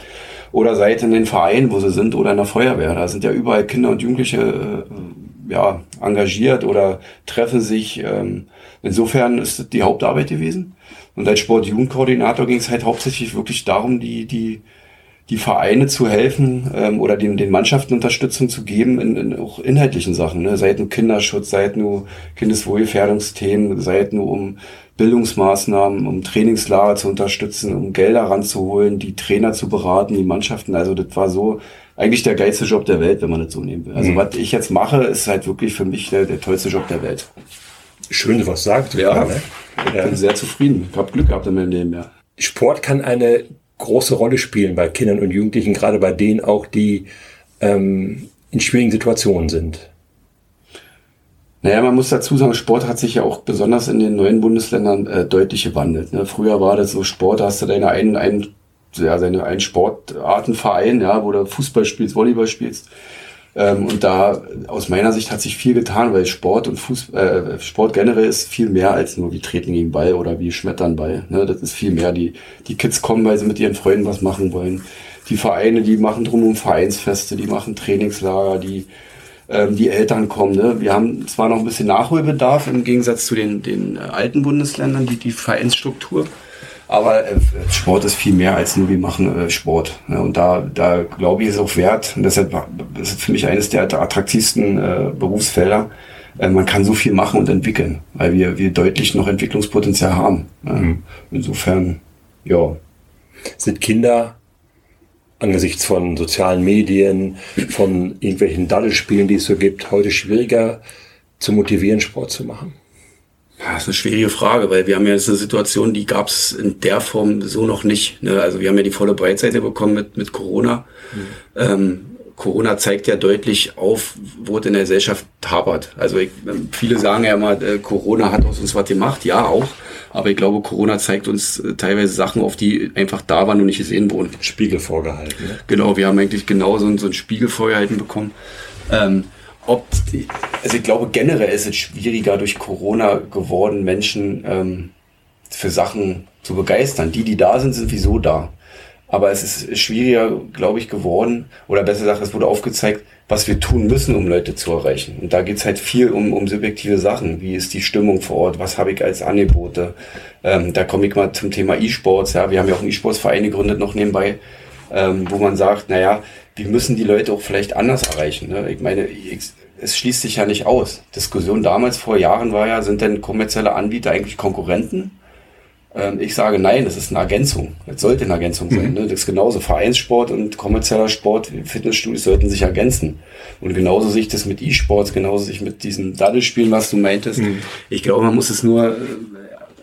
Oder seid in den Vereinen, wo sie sind, oder in der Feuerwehr. Da sind ja überall Kinder und Jugendliche äh, ja, engagiert oder treffen sich. Ähm, insofern ist das die Hauptarbeit gewesen. Und als Sport-Jugendkoordinator ging es halt hauptsächlich wirklich darum, die, die die Vereine zu helfen ähm, oder den, den Mannschaften Unterstützung zu geben in, in auch inhaltlichen Sachen, ne? sei es nur Kinderschutz, sei es nur Kindeswohlgefährdungsthemen, sei es nur um Bildungsmaßnahmen, um Trainingslager zu unterstützen, um Gelder ranzuholen, die Trainer zu beraten, die Mannschaften. Also das war so eigentlich der geilste Job der Welt, wenn man das so nehmen will. Also mhm. was ich jetzt mache, ist halt wirklich für mich der, der tollste Job der Welt. Schön, was sagt. Ja, ne? ich bin sehr zufrieden. Ich habe Glück gehabt in meinem Leben, ja. Sport kann eine große Rolle spielen bei Kindern und Jugendlichen, gerade bei denen auch, die ähm, in schwierigen Situationen sind. Naja, man muss dazu sagen, Sport hat sich ja auch besonders in den neuen Bundesländern äh, deutlich gewandelt. Ne? Früher war das so, Sport, da hast du deine einen, einen ja, seine einen Sportartenverein, ja, wo du Fußball spielst, Volleyball spielst. Ähm, und da aus meiner Sicht hat sich viel getan, weil Sport und Fuß, äh, Sport generell ist viel mehr als nur wie Treten gegen Ball oder wie Schmettern Ball. Ne? Das ist viel mehr. Die, die Kids kommen, weil sie mit ihren Freunden was machen wollen. Die Vereine, die machen drum um Vereinsfeste, die machen Trainingslager, die ähm, die Eltern kommen. Ne? Wir haben zwar noch ein bisschen Nachholbedarf im Gegensatz zu den, den äh, alten Bundesländern, die, die Vereinsstruktur. Aber äh, Sport ist viel mehr als nur wir machen äh, Sport. Ne? Und da, da glaube ich, ist auch wert. Und deshalb ist es für mich eines der attraktivsten äh, Berufsfelder. Äh, man kann so viel machen und entwickeln, weil wir, wir deutlich noch Entwicklungspotenzial haben. Ne? Mhm. Insofern, ja. Sind Kinder angesichts von sozialen Medien, von irgendwelchen Daddelspielen, die es so gibt, heute schwieriger zu motivieren, Sport zu machen? Ja, das ist eine schwierige Frage, weil wir haben ja jetzt eine Situation, die gab es in der Form so noch nicht. Ne? Also wir haben ja die volle Breitseite bekommen mit, mit Corona. Mhm. Ähm, Corona zeigt ja deutlich auf, wo es in der Gesellschaft hapert. Also ich, viele sagen ja immer, äh, Corona hat aus uns was gemacht. Ja, auch. Aber ich glaube, Corona zeigt uns äh, teilweise Sachen auf, die einfach da waren und nicht gesehen wurden. Spiegel vorgehalten. Ne? Genau, wir haben eigentlich genau so, so ein Spiegel vorgehalten bekommen. Ähm, ob die, also ich glaube generell ist es schwieriger durch Corona geworden, Menschen ähm, für Sachen zu begeistern. Die, die da sind, sind wieso da. Aber es ist schwieriger, glaube ich, geworden, oder besser gesagt, es wurde aufgezeigt, was wir tun müssen, um Leute zu erreichen. Und da geht's halt viel um, um subjektive Sachen. Wie ist die Stimmung vor Ort? Was habe ich als Angebote? Ähm, da komme ich mal zum Thema E-Sports. Ja, wir haben ja auch einen E-Sports-Verein gegründet noch nebenbei, ähm, wo man sagt, naja, wir müssen die Leute auch vielleicht anders erreichen. Ne? Ich meine, ich, es schließt sich ja nicht aus. Diskussion damals vor Jahren war ja, sind denn kommerzielle Anbieter eigentlich Konkurrenten? Ähm, ich sage nein, das ist eine Ergänzung. Es sollte eine Ergänzung sein. Mhm. Ne? Das ist genauso Vereinssport und kommerzieller Sport, Fitnessstudios sollten sich ergänzen. Und genauso sich das mit E-Sports, genauso sich mit diesen Daddelspielen, was du meintest. Mhm. Ich glaube, man muss es nur äh,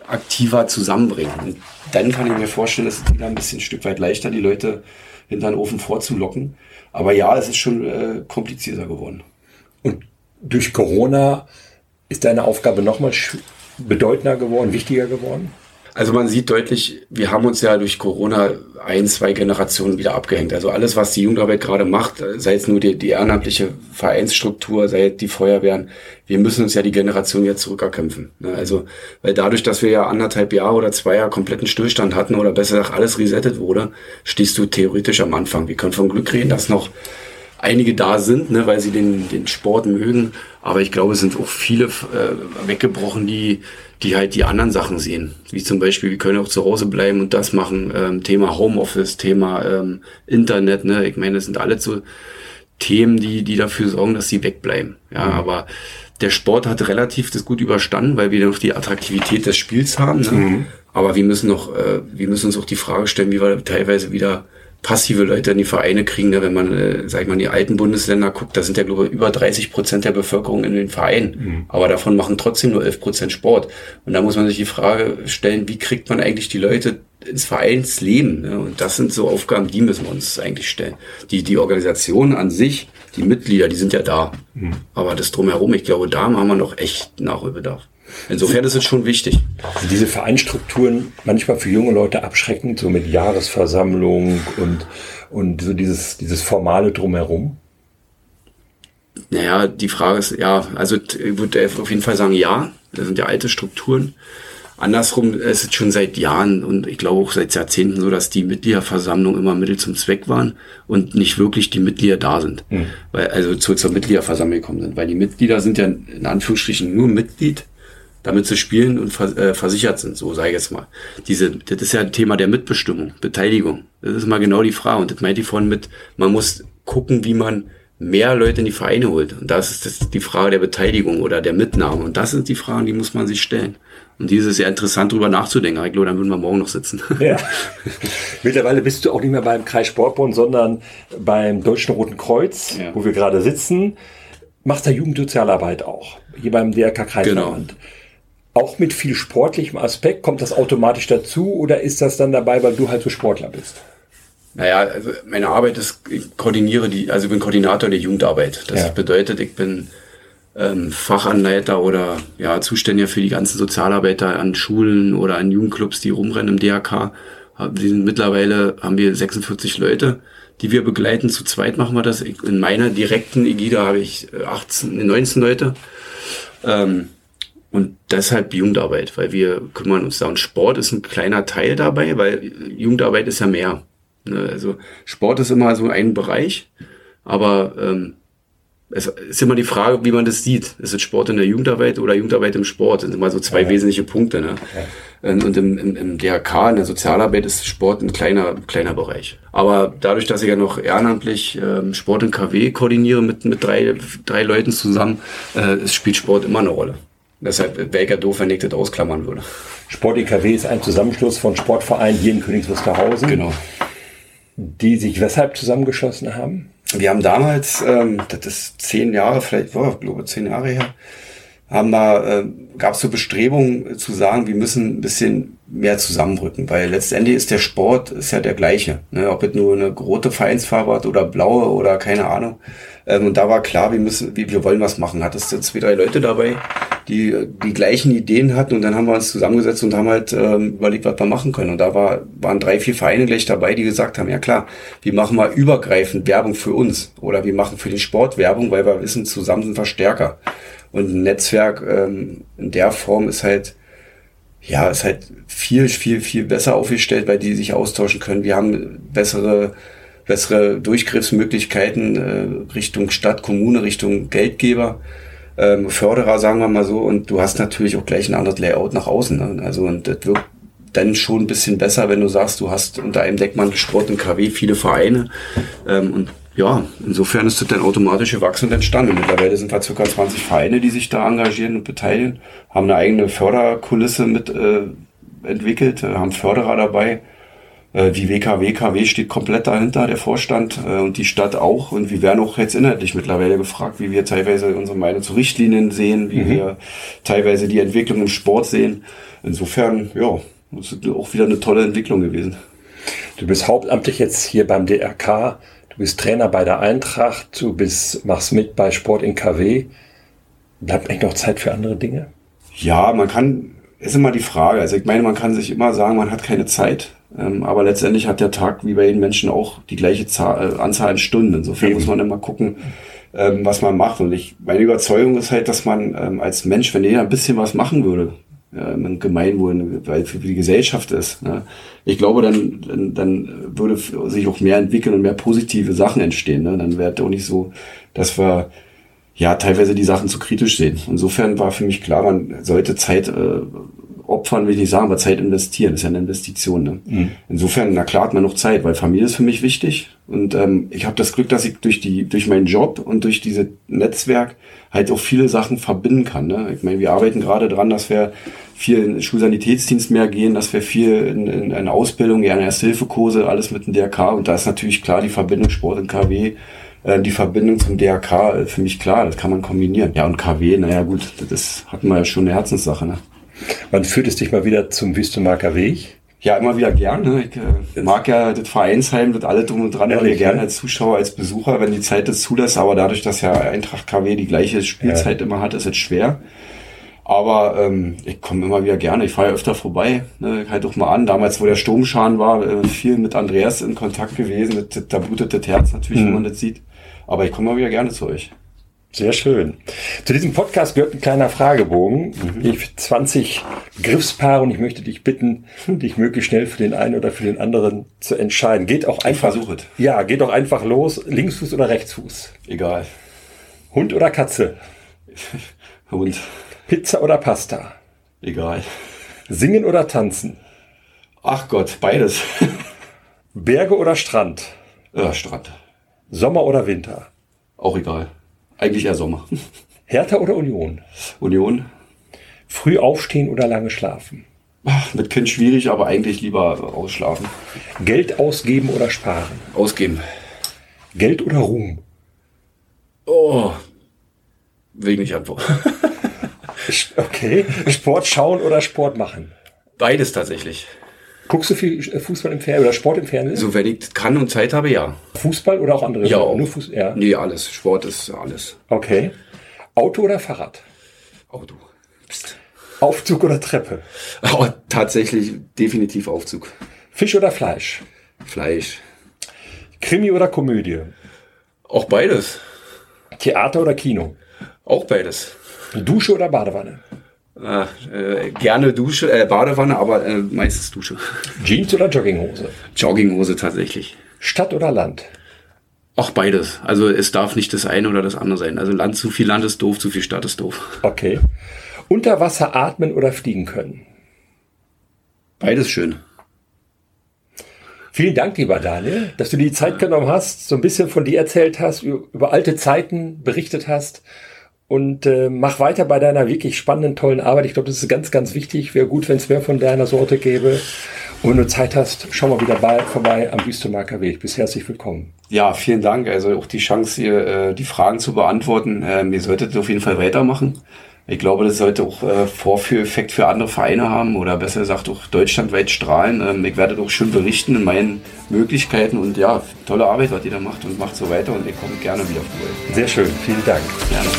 aktiver zusammenbringen. Und dann kann ich mir vorstellen, dass es wieder ein bisschen ein Stück weit leichter, die Leute hinter den Ofen vorzulocken. Aber ja, es ist schon äh, komplizierter geworden. Und durch Corona ist deine Aufgabe nochmal bedeutender geworden, wichtiger geworden? Also man sieht deutlich, wir haben uns ja durch Corona ein, zwei Generationen wieder abgehängt. Also alles, was die Jugendarbeit gerade macht, sei es nur die, die ehrenamtliche Vereinsstruktur, sei es die Feuerwehren, wir müssen uns ja die Generation jetzt zurückerkämpfen. Ne? Also, weil dadurch, dass wir ja anderthalb Jahre oder zwei Jahre kompletten Stillstand hatten oder besser gesagt alles resettet wurde, stehst du theoretisch am Anfang. Wir können von Glück reden, dass noch einige da sind, ne, weil sie den, den Sport mögen. Aber ich glaube, es sind auch viele äh, weggebrochen, die, die halt die anderen Sachen sehen. Wie zum Beispiel, wir können auch zu Hause bleiben und das machen. Ähm, Thema Homeoffice, Thema ähm, Internet. Ne? Ich meine, das sind alle so Themen, die, die dafür sorgen, dass sie wegbleiben. Ja, mhm. aber der Sport hat relativ das gut überstanden, weil wir noch die Attraktivität des Spiels haben. Ne? Mhm. Aber wir müssen noch, äh, wir müssen uns auch die Frage stellen, wie wir teilweise wieder passive Leute in die Vereine kriegen. Ne? Wenn man, äh, sag ich mal, in die alten Bundesländer guckt, da sind ja, glaube ich, über 30 Prozent der Bevölkerung in den Vereinen. Mhm. Aber davon machen trotzdem nur 11 Prozent Sport. Und da muss man sich die Frage stellen, wie kriegt man eigentlich die Leute ins Vereinsleben? Ne? Und das sind so Aufgaben, die müssen wir uns eigentlich stellen. Die, die Organisation an sich, die Mitglieder, die sind ja da. Mhm. Aber das drumherum, ich glaube, da haben wir noch echt Nachholbedarf. Insofern ist es schon wichtig. Also diese Vereinstrukturen manchmal für junge Leute abschreckend, so mit Jahresversammlung und, und so dieses, dieses Formale drumherum? Naja, die Frage ist, ja, also ich würde auf jeden Fall sagen, ja, das sind ja alte Strukturen. Andersrum ist es schon seit Jahren und ich glaube auch seit Jahrzehnten so, dass die Mitgliederversammlungen immer Mittel zum Zweck waren und nicht wirklich die Mitglieder da sind. Mhm. Weil, also zu, zur Mitgliederversammlung gekommen sind. Weil die Mitglieder sind ja in Anführungsstrichen nur Mitglied damit sie spielen und äh, versichert sind, so sage ich jetzt mal. Diese, das ist ja ein Thema der Mitbestimmung, Beteiligung. Das ist mal genau die Frage. Und das meint die von mit, man muss gucken, wie man mehr Leute in die Vereine holt. Und das ist das die Frage der Beteiligung oder der Mitnahme. Und das sind die Fragen, die muss man sich stellen. Und dieses ist sehr interessant, darüber nachzudenken. Ich glaube, dann würden wir morgen noch sitzen. Ja. Mittlerweile bist du auch nicht mehr beim Kreis Sportbund, sondern beim Deutschen Roten Kreuz, ja. wo wir gerade sitzen. Machst da Jugendsozialarbeit auch, hier beim DRK Kreisverband. Genau auch mit viel sportlichem Aspekt? Kommt das automatisch dazu oder ist das dann dabei, weil du halt so Sportler bist? Naja, also meine Arbeit ist, ich koordiniere die, also ich bin Koordinator der Jugendarbeit. Das ja. bedeutet, ich bin ähm, Fachanleiter oder ja, Zuständiger für die ganzen Sozialarbeiter an Schulen oder an Jugendclubs, die rumrennen im DRK. Wir sind mittlerweile, haben wir 46 Leute, die wir begleiten. Zu zweit machen wir das. In meiner direkten Ägide habe ich 18, 19 Leute. Ähm, und deshalb Jugendarbeit, weil wir kümmern uns da. Und Sport ist ein kleiner Teil dabei, weil Jugendarbeit ist ja mehr. Ne? Also Sport ist immer so ein Bereich, aber ähm, es ist immer die Frage, wie man das sieht. Ist es Sport in der Jugendarbeit oder Jugendarbeit im Sport? Das sind immer so zwei ja. wesentliche Punkte. Ne? Ja. Und im, im, im DRK, in der Sozialarbeit, ist Sport ein kleiner, kleiner Bereich. Aber dadurch, dass ich ja noch ehrenamtlich ähm, Sport in KW koordiniere mit, mit drei, drei Leuten zusammen, äh, spielt Sport immer eine Rolle. Deshalb ja doof, wenn ich das ausklammern würde. Sport IKW ist ein Zusammenschluss von Sportvereinen hier in Königs Wusterhausen. Genau. Die sich weshalb zusammengeschlossen haben? Wir haben damals, ähm, das ist zehn Jahre, vielleicht, oh, ich glaube zehn Jahre her, haben da, äh, gab es so Bestrebungen zu sagen, wir müssen ein bisschen mehr zusammenrücken, weil letztendlich ist der Sport ist ja der gleiche. Ne? Ob es nur eine rote Vereinsfarbe hat oder blaue oder keine Ahnung. Ähm, und da war klar, wir müssen, wir, wir wollen was machen. Hattest du zwei, drei Leute dabei, die die gleichen Ideen hatten und dann haben wir uns zusammengesetzt und haben halt ähm, überlegt, was wir machen können. Und da war, waren drei, vier Vereine gleich dabei, die gesagt haben, ja klar, wir machen mal übergreifend Werbung für uns oder wir machen für den Sport Werbung, weil wir wissen, zusammen sind wir stärker. Und ein Netzwerk ähm, in der Form ist halt, ja, ist halt viel, viel, viel besser aufgestellt, weil die sich austauschen können. Wir haben bessere bessere Durchgriffsmöglichkeiten äh, Richtung Stadt, Kommune, Richtung Geldgeber ähm, Förderer, sagen wir mal so, und du hast natürlich auch gleich ein anderes Layout nach außen. Ne? Also und das wirkt dann schon ein bisschen besser, wenn du sagst, du hast unter einem Deckmantel Sport und KW viele Vereine. Ähm, und ja, insofern ist das dann automatisch gewachsen und entstanden. Mittlerweile sind wir ca. 20 Vereine, die sich da engagieren und beteiligen, haben eine eigene Förderkulisse mit äh, entwickelt, äh, haben Förderer dabei äh, die WKW, WKW steht komplett dahinter, der Vorstand äh, und die Stadt auch. Und wir werden auch jetzt inhaltlich mittlerweile gefragt, wie wir teilweise unsere Meinung zu Richtlinien sehen, wie mhm. wir teilweise die Entwicklung im Sport sehen. Insofern, ja, das ist auch wieder eine tolle Entwicklung gewesen. Du bist hauptamtlich jetzt hier beim DRK, du bist Trainer bei der Eintracht, du bist, machst mit bei Sport in KW. Bleibt eigentlich noch Zeit für andere Dinge? Ja, man kann, ist immer die Frage. Also ich meine, man kann sich immer sagen, man hat keine Zeit. Ähm, aber letztendlich hat der Tag wie bei jedem Menschen auch die gleiche Zahl, äh, Anzahl an Stunden. Insofern Eben. muss man immer gucken, ähm, was man macht. Und ich, meine Überzeugung ist halt, dass man ähm, als Mensch, wenn jeder ein bisschen was machen würde, ein Gemeinwohl, weil für die Gesellschaft ist. Ne? Ich glaube, dann, dann, dann würde sich auch mehr entwickeln und mehr positive Sachen entstehen. Ne? Dann wäre es auch nicht so, dass wir ja teilweise die Sachen zu kritisch sehen. Insofern war für mich klar, man sollte Zeit äh, opfern, will ich nicht sagen, aber Zeit investieren, das ist ja eine Investition. Ne? Mhm. Insofern, na klar hat man noch Zeit, weil Familie ist für mich wichtig. Und ähm, ich habe das Glück, dass ich durch die, durch meinen Job und durch dieses Netzwerk halt auch viele Sachen verbinden kann. Ne? Ich meine, wir arbeiten gerade dran, dass wir viel in den Schulsanitätsdienst mehr gehen, dass wir viel in, in eine Ausbildung, ja, Erste-Hilfe-Kurse, alles mit dem DRK. Und da ist natürlich klar die Verbindung Sport und KW äh, die Verbindung zum DRK äh, für mich klar, das kann man kombinieren. Ja, und KW, naja gut, das hatten wir ja schon eine Herzenssache. Ne? Wann führt es dich mal wieder zum Wüstemarker Weg? Ja, immer wieder gerne. Ich äh, mag ja das Vereinsheim, das alle drum und dran, ja, gerne als Zuschauer, als Besucher, wenn die Zeit das zulässt. Aber dadurch, dass ja Eintracht KW die gleiche Spielzeit ja. immer hat, ist es schwer. Aber ähm, ich komme immer wieder gerne. Ich fahre ja öfter vorbei. Ne, halt doch mal an. Damals, wo der Sturmschan war, äh, viel mit Andreas in Kontakt gewesen. Das, da blutet das Herz natürlich, mhm. wenn man das sieht. Aber ich komme mal wieder gerne zu euch. Sehr schön. Zu diesem Podcast gehört ein kleiner Fragebogen. Mhm. Ich 20 Griffspaare und ich möchte dich bitten, dich möglichst schnell für den einen oder für den anderen zu entscheiden. Geht auch einfach. Ich versuche Ja, geht auch einfach los. Linksfuß oder Rechtsfuß? Egal. Hund oder Katze? Hund. Pizza oder Pasta? Egal. Singen oder tanzen? Ach Gott, beides. Berge oder Strand? Ja, Strand. Sommer oder Winter? Auch egal. Eigentlich eher Sommer. Hertha oder Union? Union. Früh aufstehen oder lange schlafen? Ach, mit Kind schwierig, aber eigentlich lieber ausschlafen. Geld ausgeben oder sparen? Ausgeben. Geld oder Ruhm? Oh, will ich nicht antworten. okay. Sport schauen oder Sport machen? Beides tatsächlich. Guckst du viel äh, Fußball im Fernsehen oder Sport im Fernsehen? So, wenn ich kann und Zeit habe, ja. Fußball oder auch andere? Ja, auch. Nur Fuß, ja. Nee, alles. Sport ist alles. Okay. Auto oder Fahrrad? Auto. Psst. Aufzug oder Treppe? Oh, tatsächlich definitiv Aufzug. Fisch oder Fleisch? Fleisch. Krimi oder Komödie? Auch beides. Theater oder Kino? Auch beides. Dusche oder Badewanne? Äh, gerne Dusche, äh, Badewanne, aber äh, meistens Dusche. Jeans oder Jogginghose? Jogginghose tatsächlich. Stadt oder Land? Auch beides. Also es darf nicht das eine oder das andere sein. Also Land, zu viel Land ist doof, zu viel Stadt ist doof. Okay. Unter Wasser atmen oder fliegen können? Beides schön. Vielen Dank, lieber Daniel, dass du die Zeit genommen hast, so ein bisschen von dir erzählt hast, über alte Zeiten berichtet hast und äh, mach weiter bei deiner wirklich spannenden, tollen Arbeit. Ich glaube, das ist ganz, ganz wichtig. Wäre gut, wenn es mehr von deiner Sorte gäbe. Und wenn du Zeit hast, schau mal wieder bei, vorbei am Wüstemarker Weg. Bist herzlich willkommen. Ja, vielen Dank. Also auch die Chance, hier äh, die Fragen zu beantworten. Ähm, ihr solltet auf jeden Fall weitermachen. Ich glaube, das sollte auch äh, Vorführeffekt für andere Vereine haben oder besser gesagt auch deutschlandweit strahlen. Ähm, ich werde doch schön berichten in meinen Möglichkeiten und ja, tolle Arbeit, was ihr da macht und macht so weiter und ich komme gerne wieder vorbei. Sehr schön, vielen Dank. Gerne.